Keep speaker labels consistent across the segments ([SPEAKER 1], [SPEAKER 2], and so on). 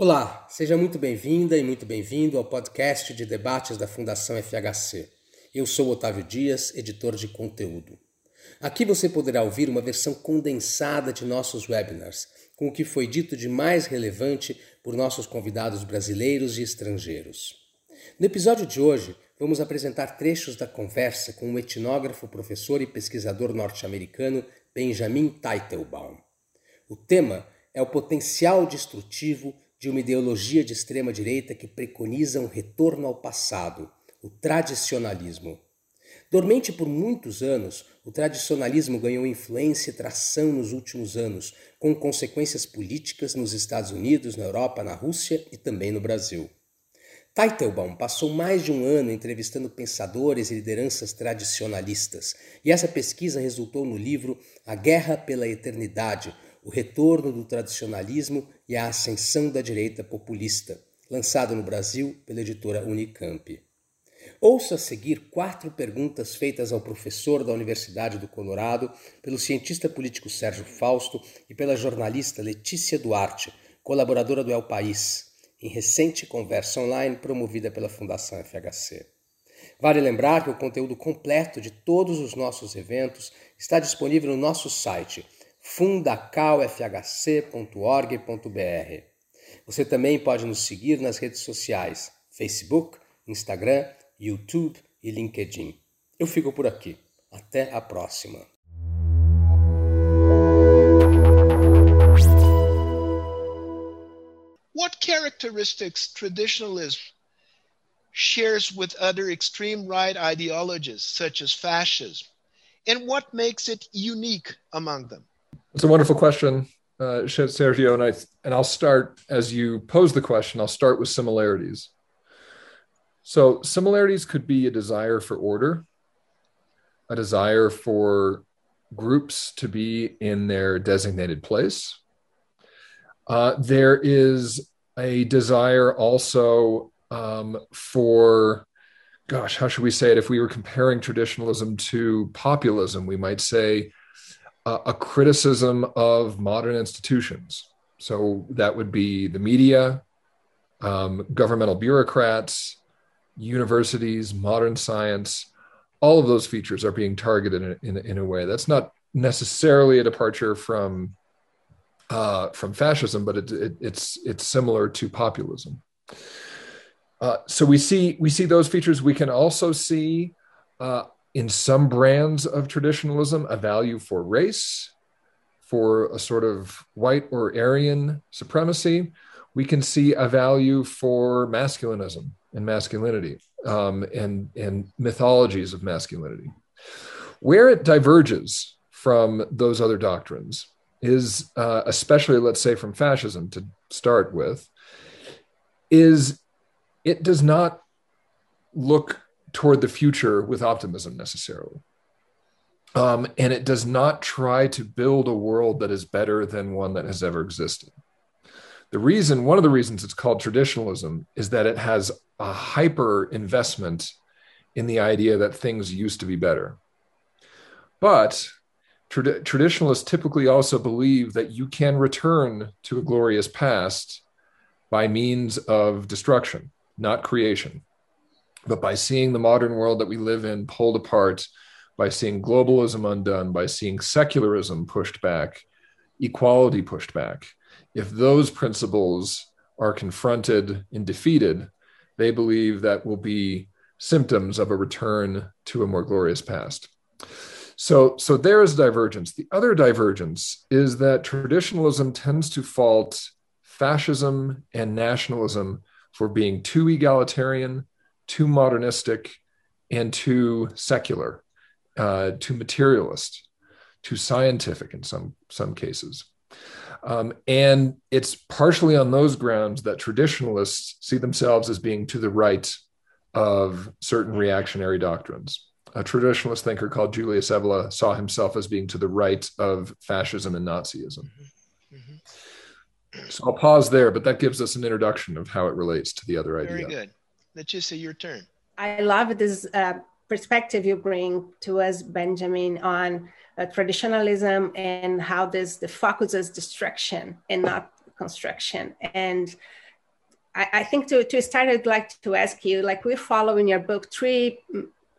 [SPEAKER 1] Olá, seja muito bem-vinda e muito bem-vindo ao podcast de debates da Fundação FHC. Eu sou Otávio Dias, editor de conteúdo. Aqui você poderá ouvir uma versão condensada de nossos webinars, com o que foi dito de mais relevante por nossos convidados brasileiros e estrangeiros. No episódio de hoje, vamos apresentar trechos da conversa com o etnógrafo, professor e pesquisador norte-americano Benjamin Teitelbaum. O tema é o potencial destrutivo de uma ideologia de extrema-direita que preconiza um retorno ao passado, o tradicionalismo. Dormente por muitos anos, o tradicionalismo ganhou influência e tração nos últimos anos, com consequências políticas nos Estados Unidos, na Europa, na Rússia e também no Brasil. Teitelbaum passou mais de um ano entrevistando pensadores e lideranças tradicionalistas, e essa pesquisa resultou no livro A Guerra pela Eternidade, o retorno do tradicionalismo e a ascensão da direita populista, lançado no Brasil pela editora Unicamp. Ouça a seguir quatro perguntas feitas ao professor da Universidade do Colorado, pelo cientista político Sérgio Fausto e pela jornalista Letícia Duarte, colaboradora do El País, em recente conversa online promovida pela Fundação FHC. Vale lembrar que o conteúdo completo de todos os nossos eventos está disponível no nosso site fundacaufhc.org.br. Você também pode nos seguir nas redes sociais: Facebook, Instagram, YouTube e LinkedIn. Eu fico por aqui. Até a próxima.
[SPEAKER 2] What characteristics traditionalism shares with other extreme right ideologies, such as fascism, and what makes it unique among them?
[SPEAKER 3] It's a wonderful question, uh, Sergio, and I and I'll start as you pose the question. I'll start with similarities. So similarities could be a desire for order, a desire for groups to be in their designated place. Uh, there is a desire also um, for, gosh, how should we say it? If we were comparing traditionalism to populism, we might say a criticism of modern institutions. So that would be the media, um, governmental bureaucrats, universities, modern science. All of those features are being targeted in, in, in a way that's not necessarily a departure from uh, from fascism, but it, it, it's it's similar to populism. Uh, so we see we see those features. We can also see uh, in some brands of traditionalism a value for race, for a sort of white or Aryan supremacy. We can see a value for masculinism and masculinity um, and, and mythologies of masculinity. Where it diverges from those other doctrines is, uh, especially, let's say, from fascism to start with, is it does not look toward the future with optimism necessarily. Um, and it does not try to build a world that is better than one that has ever existed. The reason, one of the reasons it's called traditionalism, is that it has a hyper investment in the idea that things used to be better. But trad- traditionalists typically also believe that you can return to a glorious past by means of destruction, not creation. But by seeing the modern world that we live in pulled apart, by seeing globalism undone, by seeing secularism pushed back, equality pushed back, if those principles are confronted and defeated, they believe that will be symptoms of a return to a more glorious past. So, so there is divergence. The other divergence is that traditionalism tends to fault fascism and nationalism for being too egalitarian, too modernistic and too secular, uh, too materialist, too scientific in some some cases. Um, and it's partially on those grounds that traditionalists see themselves as being to the right of certain reactionary doctrines. A traditionalist thinker called Julius Evola saw himself as being to the right of fascism and Nazism. Mm-hmm. Mm-hmm. So I'll pause there, but that gives us an introduction of how it relates to the other
[SPEAKER 2] Very
[SPEAKER 3] idea.
[SPEAKER 2] Very good. Leticia, your turn.
[SPEAKER 4] I love this uh, perspective you bring to us, Benjamin, on uh, traditionalism and how this the focus is destruction and not construction. And I, I, think to, to start, I'd like to ask you, like we follow in your book three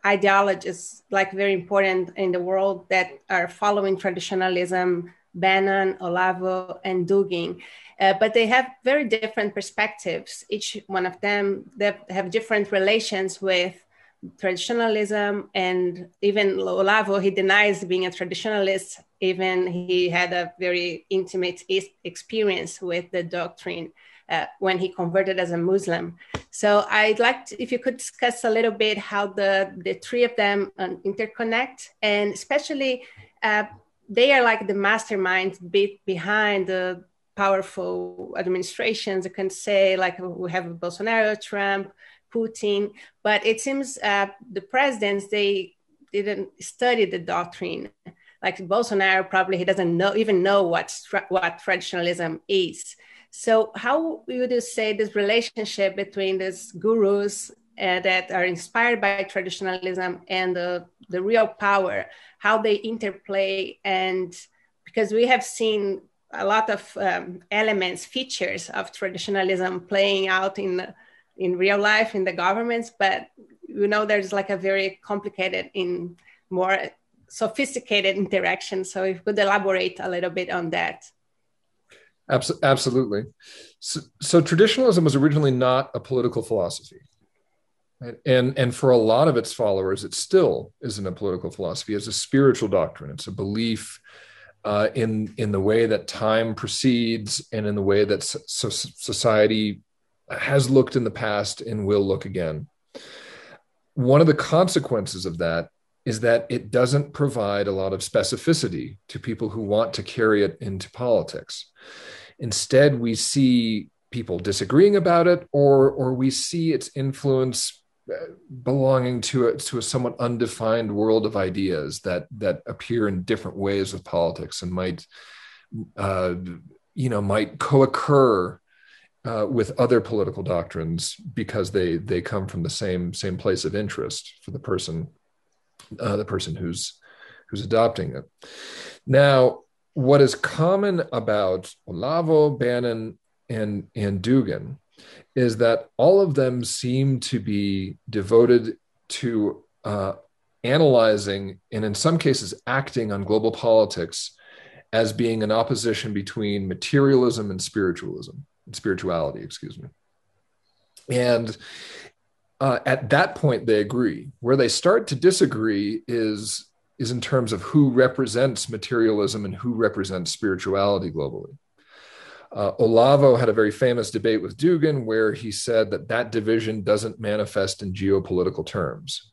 [SPEAKER 4] ideologies, like very important in the world that are following traditionalism, Bannon, Olavo, and Dugin. Uh, but they have very different perspectives. Each one of them they have different relations with traditionalism and even Olavo, he denies being a traditionalist, even he had a very intimate experience with the doctrine uh, when he converted as a Muslim. So I'd like to, if you could discuss a little bit how the, the three of them um, interconnect and especially uh, they are like the masterminds be- behind the powerful administrations. You can say like we have Bolsonaro, Trump, Putin, but it seems uh, the presidents they didn't study the doctrine. Like Bolsonaro, probably he doesn't know even know what what traditionalism is. So, how would you say this relationship between these gurus uh, that are inspired by traditionalism and the, the real power, how they interplay? And because we have seen a lot of um, elements, features of traditionalism playing out in in real life in the governments, but you know there's like a very complicated in more sophisticated interaction. So if you could elaborate a little bit on that.
[SPEAKER 3] Absolutely. So, so, traditionalism was originally not a political philosophy. And, and for a lot of its followers, it still isn't a political philosophy. It's a spiritual doctrine. It's a belief uh, in, in the way that time proceeds and in the way that so society has looked in the past and will look again. One of the consequences of that is that it doesn't provide a lot of specificity to people who want to carry it into politics. Instead, we see people disagreeing about it, or or we see its influence belonging to a, to a somewhat undefined world of ideas that that appear in different ways of politics and might uh, you know might co-occur uh, with other political doctrines because they they come from the same same place of interest for the person uh, the person who's who's adopting it. Now, what is common about Olavo, Bannon, and and Dugin is that all of them seem to be devoted to uh, analyzing and in some cases acting on global politics as being an opposition between materialism and spiritualism spirituality, excuse me. And uh, at that point, they agree. Where they start to disagree is is in terms of who represents materialism and who represents spirituality globally. Uh, Olavo had a very famous debate with Dugin where he said that that division doesn't manifest in geopolitical terms.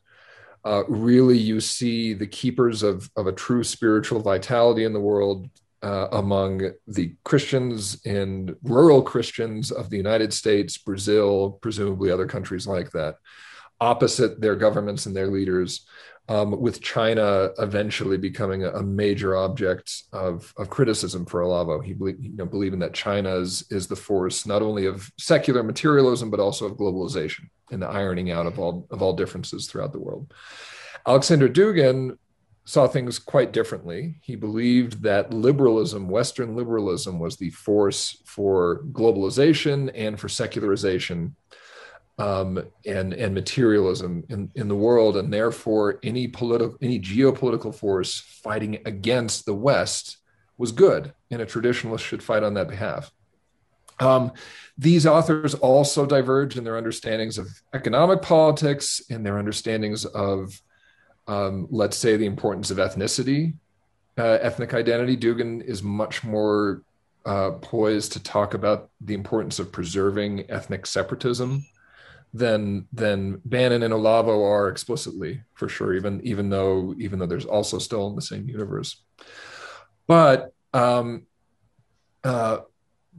[SPEAKER 3] Uh, really, you see the keepers of, of a true spiritual vitality in the world uh, among the Christians and rural Christians of the United States, Brazil, presumably other countries like that, opposite their governments and their leaders, um, with China eventually becoming a, major object of, of criticism for Olavo. He believe, you know, believing that China is, is the force not only of secular materialism, but also of globalization and the ironing out of all, of all differences throughout the world. Alexander Dugin saw things quite differently. He believed that liberalism, Western liberalism, was the force for globalization and for secularization um, and, and materialism in, in the world. And therefore, any political, any geopolitical force fighting against the West was good, and a traditionalist should fight on that behalf. Um, these authors also diverge in their understandings of economic politics and their understandings of um, let's say the importance of ethnicity, uh, ethnic identity. Dugin is much more uh, poised to talk about the importance of preserving ethnic separatism than than Bannon and Olavo are explicitly, for sure. Even even though even though there's also still in the same universe, but um, uh,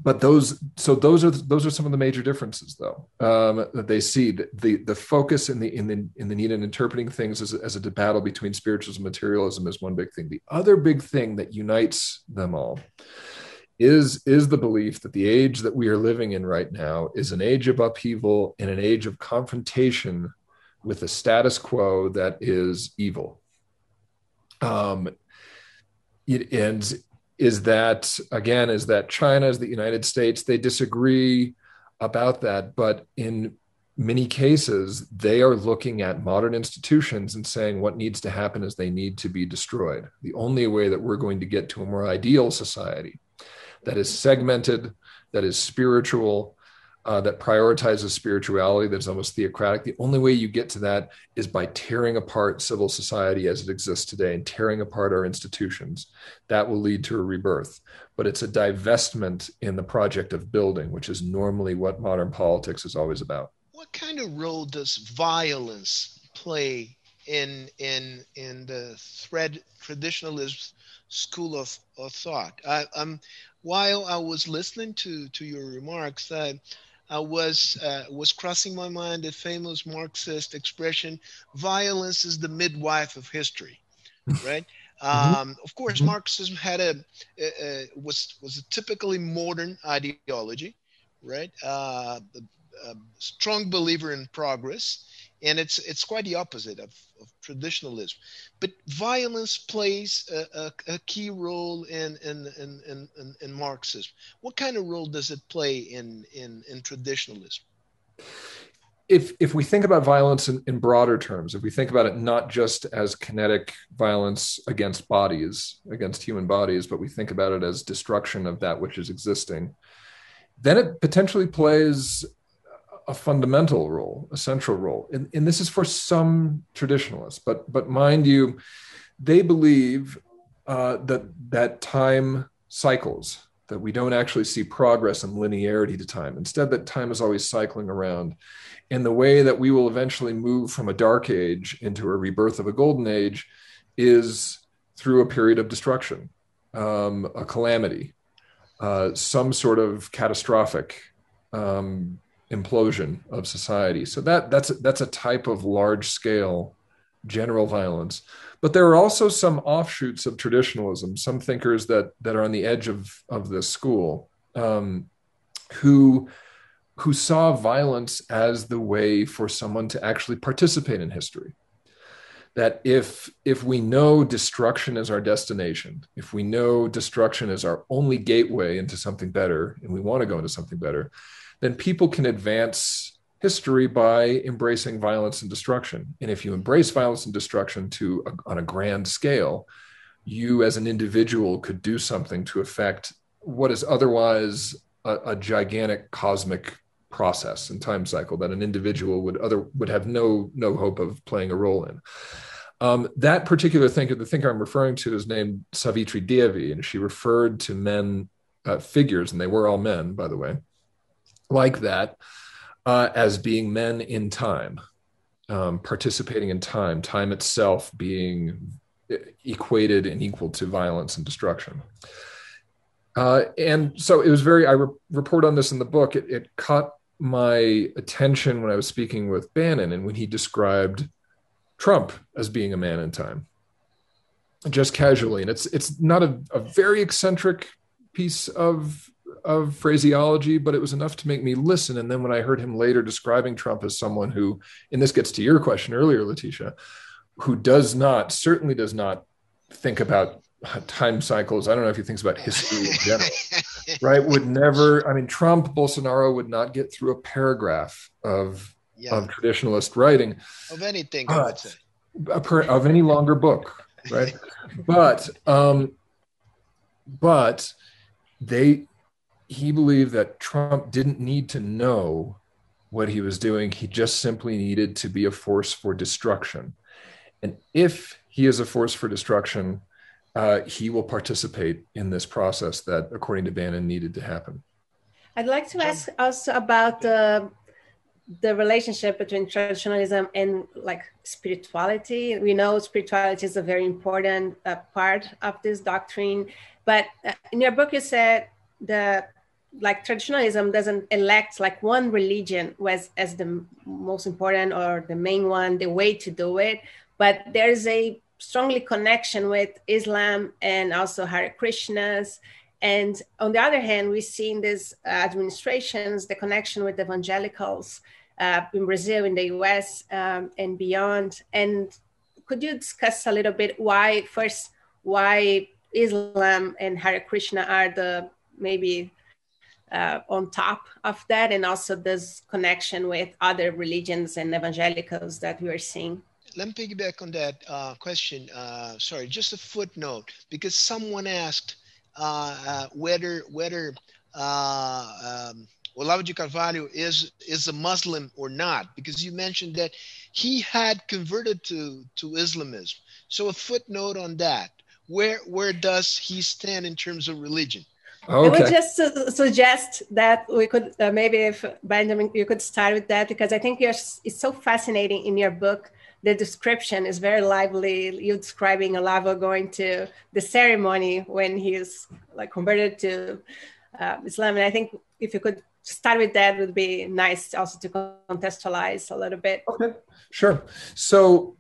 [SPEAKER 3] but those so those are those are some of the major differences though um, that they see the, the, the focus in the in the in the need in interpreting things as, as a battle between spiritualism and materialism is one big thing the other big thing that unites them all is is the belief that the age that we are living in right now is an age of upheaval and an age of confrontation with the status quo that is evil um it, and is that again is that China is the United States they disagree about that, but in many cases, they are looking at modern institutions and saying what needs to happen is they need to be destroyed. The only way that we're going to get to a more ideal society that is segmented, that is spiritual, uh, that prioritizes spirituality, that's almost theocratic. The only way you get to that is by tearing apart civil society as it exists today and tearing apart our institutions. That will lead to a rebirth. But it's a divestment in the project of building, which is normally what modern politics is always about.
[SPEAKER 2] What kind of role does violence play in in in the thread traditionalist school of, of thought? I, um, while I was listening to to your remarks, uh, I was uh, was crossing my mind the famous Marxist expression: "Violence is the midwife of history." Right. Mm-hmm. Um, of course, mm-hmm. Marxism had a, a, a, was was a typically modern ideology, right? Uh, a, a strong believer in progress, and it's it's quite the opposite of, of traditionalism. But violence plays a, a, a key role in in, in in, in in Marxism. What kind of role does it play in in, in traditionalism?
[SPEAKER 3] If if we think about violence in, in broader terms, if we think about it not just as kinetic violence against bodies, against human bodies, but we think about it as destruction of that which is existing, then it potentially plays a fundamental role, a central role. And, and this is for some traditionalists, but but mind you, they believe uh, that that time cycles, that we don't actually see progress and linearity to time. Instead, that time is always cycling around. And the way that we will eventually move from a dark age into a rebirth of a golden age is through a period of destruction, um, a calamity, uh, some sort of catastrophic um, implosion of society. So that that's that's a type of large scale general violence. But there are also some offshoots of traditionalism, some thinkers that that are on the edge of of this school, um, who who saw violence as the way for someone to actually participate in history. That if if we know destruction is our destination, if we know destruction is our only gateway into something better, and we want to go into something better, then people can advance history by embracing violence and destruction. And if you embrace violence and destruction to a, on a grand scale, you as an individual could do something to affect what is otherwise a, a gigantic cosmic process and time cycle that an individual would other would have no no hope of playing a role in. Um, that particular thinker, the thinker I'm referring to, is named Savitri Devi, and she referred to men uh, figures, and they were all men, by the way, like that uh, as being men in time, um, participating in time, time itself being equated and equal to violence and destruction. Uh, and so it was very, I re- report on this in the book, it, it caught my attention when I was speaking with Bannon and when he described Trump as being a man in time just casually and it's it's not a, a very eccentric piece of of phraseology, but it was enough to make me listen. And then when I heard him later describing Trump as someone who, and this gets to your question earlier, Leticia, who does not, certainly does not think about time cycles. I don't know if he thinks about history in general, right? Would never, I mean, Trump, Bolsonaro would not get through a paragraph of, yeah. of traditionalist writing.
[SPEAKER 2] Of anything, say.
[SPEAKER 3] Of any longer book, right? but, um, but they he believed that Trump didn't need to know what he was doing. He just simply needed to be a force for destruction. And if he is a force for destruction, uh, he will participate in this process that, according to Bannon, needed to happen.
[SPEAKER 4] I'd like to ask also about the the relationship between traditionalism and like spirituality. We know spirituality is a very important uh, part of this doctrine, but uh, in your book you said the like traditionalism doesn't elect like one religion was as the most important or the main one the way to do it. But there's a strongly connection with islam and also hare krishnas. And on the other hand we see in these administrations the connection with evangelicals uh, in brazil in the us um, and beyond. And could you discuss a little bit why first why islam and hare krishna are the maybe uh, on top of that, and also this connection with other religions and evangelicals that we are seeing.
[SPEAKER 2] Let me piggyback on that uh, question. Uh, sorry, just a footnote, because someone asked uh, uh, whether whether uh, um, Olavo de Carvalho is is a Muslim or not, because you mentioned that he had converted to to Islamism. So a footnote on that. Where where does he stand in terms of religion?
[SPEAKER 4] Okay. I would just su- suggest that we could uh, maybe if Benjamin you could start with that because I think your it's so fascinating in your book. The description is very lively. You describing Olavo going to the ceremony when he's like converted to uh, Islam, and I think if you could start with that would be nice also to contextualize a little bit.
[SPEAKER 3] Okay, sure. So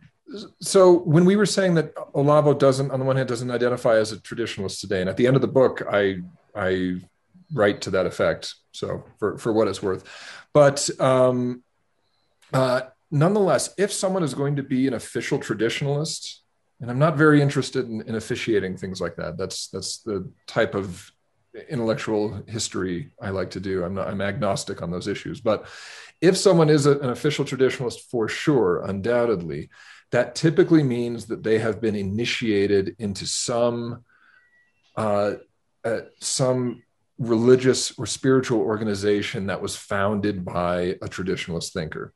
[SPEAKER 3] so when we were saying that Olavo doesn't, on the one hand, doesn't identify as a traditionalist today, and at the end of the book, I I write to that effect. So for for what it's worth, but um, uh, nonetheless, if someone is going to be an official traditionalist, and I'm not very interested in, in officiating things like that. That's that's the type of intellectual history I like to do. I'm not I'm agnostic on those issues, but if someone is a, an official traditionalist for sure, undoubtedly, that typically means that they have been initiated into some uh, uh, some religious or spiritual organization that was founded by a traditionalist thinker.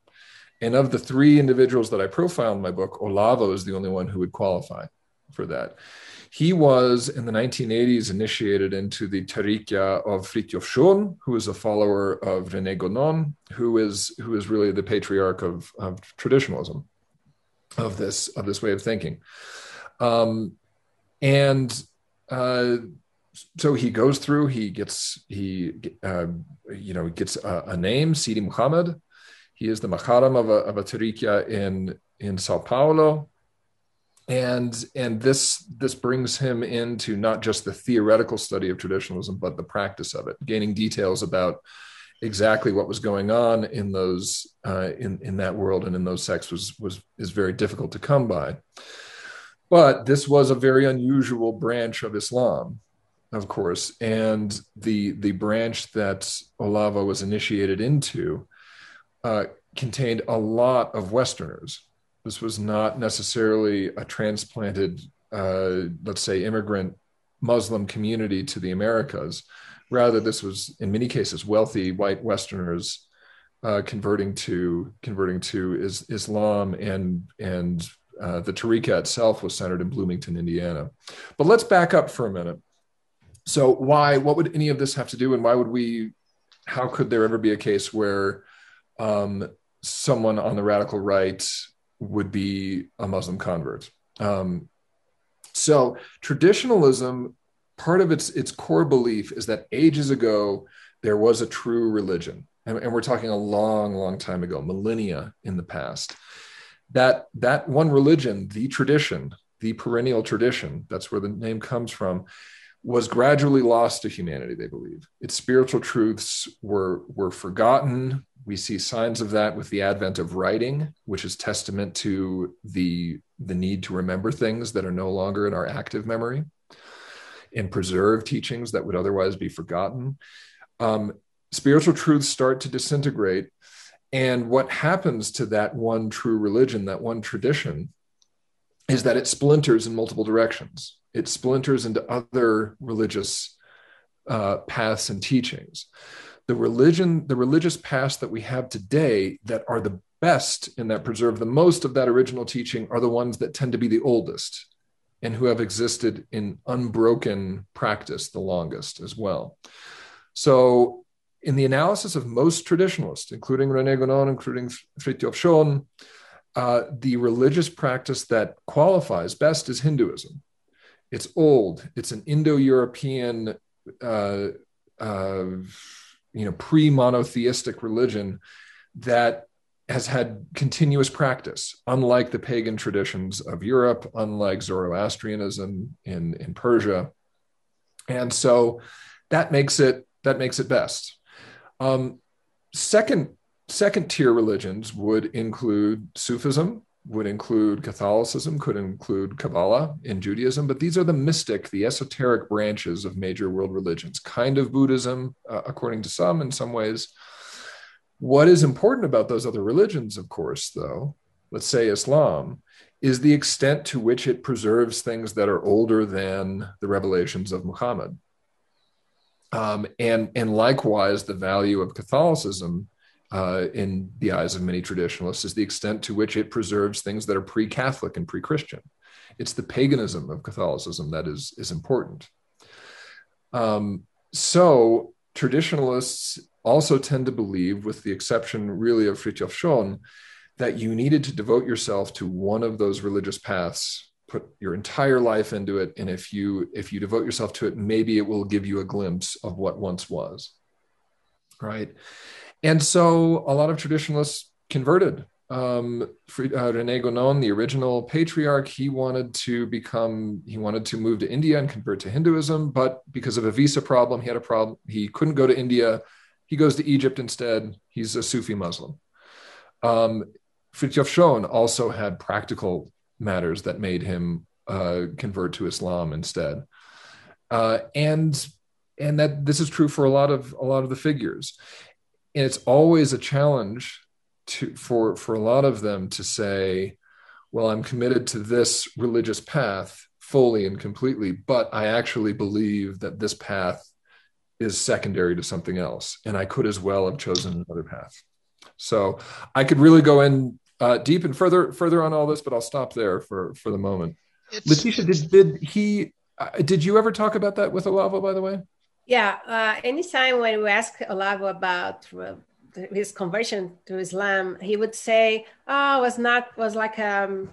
[SPEAKER 3] And of the three individuals that I profile in my book, Olavo is the only one who would qualify for that. He was in the 1980s initiated into the Tariqa of Frithjof Schuon, who is a follower of René Guénon, who is who is really the patriarch of, of traditionalism of this of this way of thinking um, and uh, so he goes through he gets he uh, you know gets a, a, name sidi muhammad. He is the maharam of a, of a tariqa in in sao paulo. And and this this brings him into not just the theoretical study of traditionalism but the practice of it gaining details about exactly what was going on in those uh, in in that world and in those sects was was is very difficult to come by. But this was a very unusual branch of Islam, of course, and the the branch that Olavo was initiated into uh, contained a lot of Westerners. This was not necessarily a transplanted, uh, let's say, immigrant Muslim community to the Americas Rather, this was in many cases wealthy white Westerners uh, converting to converting to is, Islam, and and uh, the Tariqa itself was centered in Bloomington, Indiana. But let's back up for a minute. So, why? What would any of this have to do, and why would we? How could there ever be a case where um, someone on the radical right would be a Muslim convert? Um, so, traditionalism part of its its core belief is that ages ago there was a true religion and, and, we're talking a long long time ago millennia in the past that that one religion the tradition the perennial tradition that's where the name comes from was gradually lost to humanity they believe its spiritual truths were were forgotten we see signs of that with the advent of writing which is testament to the the need to remember things that are no longer in our active memory and preserve teachings that would otherwise be forgotten. Um, spiritual truths start to disintegrate. And what happens to that one true religion, that one tradition, is that it splinters in multiple directions. It splinters into other religious uh, paths and teachings. The religion, the religious paths that we have today that are the best and that preserve the most of that original teaching are the ones that tend to be the oldest and who have existed in unbroken practice the longest as well. So, in the analysis of most traditionalists, including René Guénon, including Frithjof Schuon, uh, the religious practice that qualifies best is Hinduism. It's old. It's an Indo-European, uh, uh, you know, pre-monotheistic religion that has had continuous practice, unlike the pagan traditions of Europe, unlike Zoroastrianism in, in Persia. And so that makes it that makes it best. Um, second second tier religions would include Sufism would include Catholicism, could include Kabbalah in Judaism, but these are the mystic, the esoteric branches of major world religions, kind of Buddhism, uh, according to some, in some ways. What is important about those other religions, of course, though, let's say Islam, is the extent to which it preserves things that are older than the revelations of Muhammad. Um, and, and likewise, the value of Catholicism uh, in the eyes of many traditionalists is the extent to which it preserves things that are pre-Catholic and pre-Christian. It's the paganism of Catholicism that is is important. Um, so traditionalists also tend to believe, with the exception really of Frithjof Schuon, that you needed to devote yourself to one of those religious paths put your entire life into it and if you if you devote yourself to it maybe it will give you a glimpse of what once was right and so a lot of traditionalists converted. Um, uh, Rene Guénon, the original patriarch, he wanted to become, he wanted to move to India and convert to Hinduism, but because of a visa problem, he had a problem. He couldn't go to India. He goes to Egypt instead. He's a Sufi Muslim. Um, Frithjof Schuon also had practical matters that made him uh, convert to Islam instead. Uh, and and that this is true for a lot of a lot of the figures and it's always a challenge to for for a lot of them to say well i'm committed to this religious path fully and completely but i actually believe that this path is secondary to something else. And i could as well have chosen another path. So i could really go in uh, deep and further further on all this but i'll stop there for for the moment. It's, leticia did did he uh, did you ever talk about that with olavo by the way
[SPEAKER 4] yeah, uh, anytime when we ask Olavo about uh, his conversion to Islam, he would say, "Oh, was not was like um,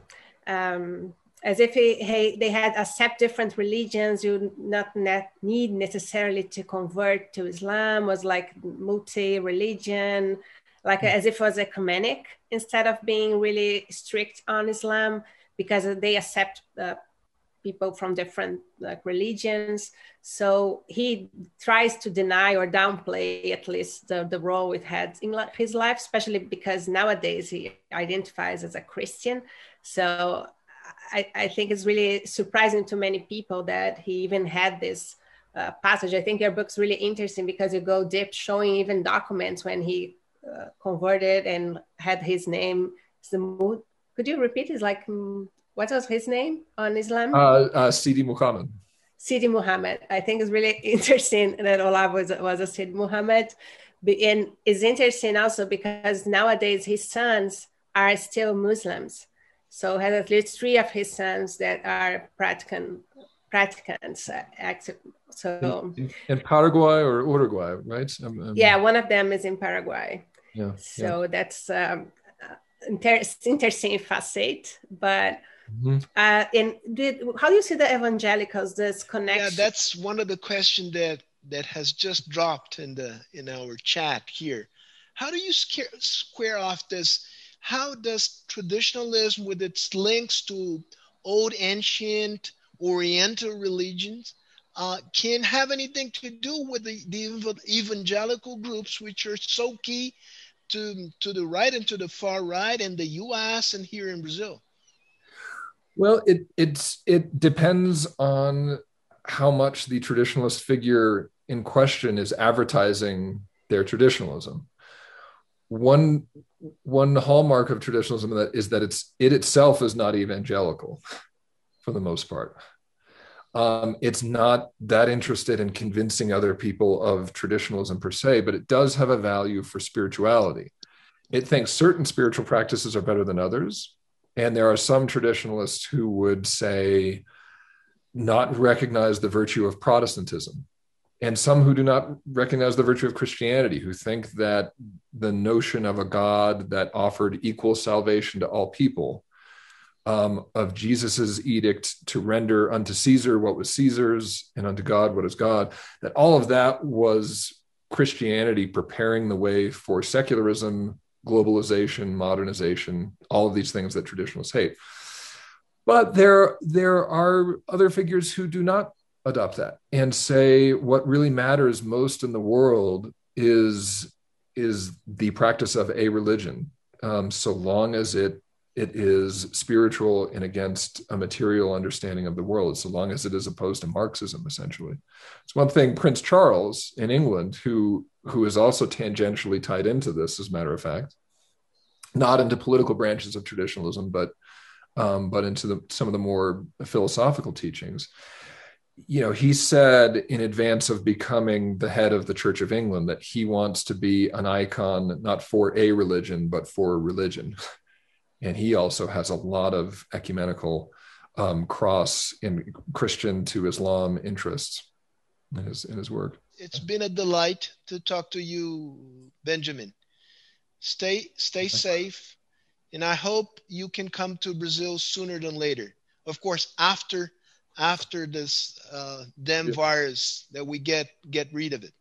[SPEAKER 4] um, as if he, he, they had accept different religions. You not net, need necessarily to convert to Islam. Was like multi religion, like mm-hmm. as if it was ecumenic instead of being really strict on Islam because they accept." Uh, people from different like religions. So he tries to deny or downplay at least the, the role it had in his life especially because nowadays he identifies as a christian. So i, I think it's really surprising to many people that he even had this uh, passage. I think your book's really interesting because you go deep showing even documents when he uh, converted and had his name could you repeat? It's like mm, what was his name on Islam?
[SPEAKER 3] Uh, uh, Sidi Muhammad.
[SPEAKER 4] Sidi Muhammad. I think it's really interesting that Olavo was, was a Sidi Muhammad. And it's interesting also because nowadays his sons are still Muslims. So he has at least three of his sons that are practicant, practicants. Active. So
[SPEAKER 3] in, in, Paraguay or Uruguay, right?
[SPEAKER 4] Um, um, yeah, one of them is in Paraguay. Yeah. So yeah. that's um, inter- interesting facet, but Mm-hmm. Uh, and did, how do you see the evangelicals? This connection?
[SPEAKER 2] Yeah, that's one of the questions that that has just dropped in the in our chat here. How do you scare, square off this? How does traditionalism, with its links to old, ancient, Oriental religions, uh, can have anything to do with the, the evangelical groups, which are so key to to the right and to the far right in the U.S. and here in Brazil?
[SPEAKER 3] Well, it it's it depends on how much the traditionalist figure in question is advertising their traditionalism. One one hallmark of traditionalism that is that it's it itself is not evangelical, for the most part. Um, it's not that interested in convincing other people of traditionalism per se, but it does have a value for spirituality. It thinks certain spiritual practices are better than others, and there are some traditionalists who would say, not recognize the virtue of Protestantism, and some who do not recognize the virtue of Christianity, who think that the notion of a God that offered equal salvation to all people, um, of Jesus's edict to render unto Caesar what was Caesar's and unto God what is God, that all of that was Christianity preparing the way for secularism globalization, modernization, all of these things that traditionalists hate. But there, there are other figures who do not adopt that and say what really matters most in the world is is the practice of a religion, um, so long as it it is spiritual and against a material understanding of the world, so long as it is opposed to Marxism, essentially. It's one thing Prince Charles in England, who who is also tangentially tied into this, as a matter of fact, not into political branches of traditionalism, but um, but into the, some of the more philosophical teachings. You know, he said in advance of becoming the head of the Church of England that he wants to be an icon not for a religion but for religion. and he also has a lot of ecumenical um, cross in Christian to Islam interests in his in his work.
[SPEAKER 2] It's been a delight to talk to you, Benjamin. Stay stay safe, and I hope you can come to Brazil sooner than later. Of course, after after this uh, damn yeah. virus that we get get rid of it.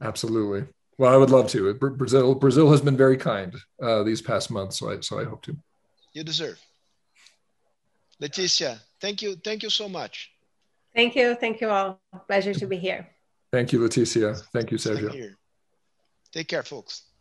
[SPEAKER 3] Absolutely. Well, I would love to. Brazil Brazil has been very kind uh, these past months, so I so I hope to
[SPEAKER 2] you deserve. Leticia, thank you. Thank you so much.
[SPEAKER 4] Thank you. Thank you all. Pleasure to be here.
[SPEAKER 3] Thank you, Leticia. Thank you, Sergio.
[SPEAKER 2] Take care, folks.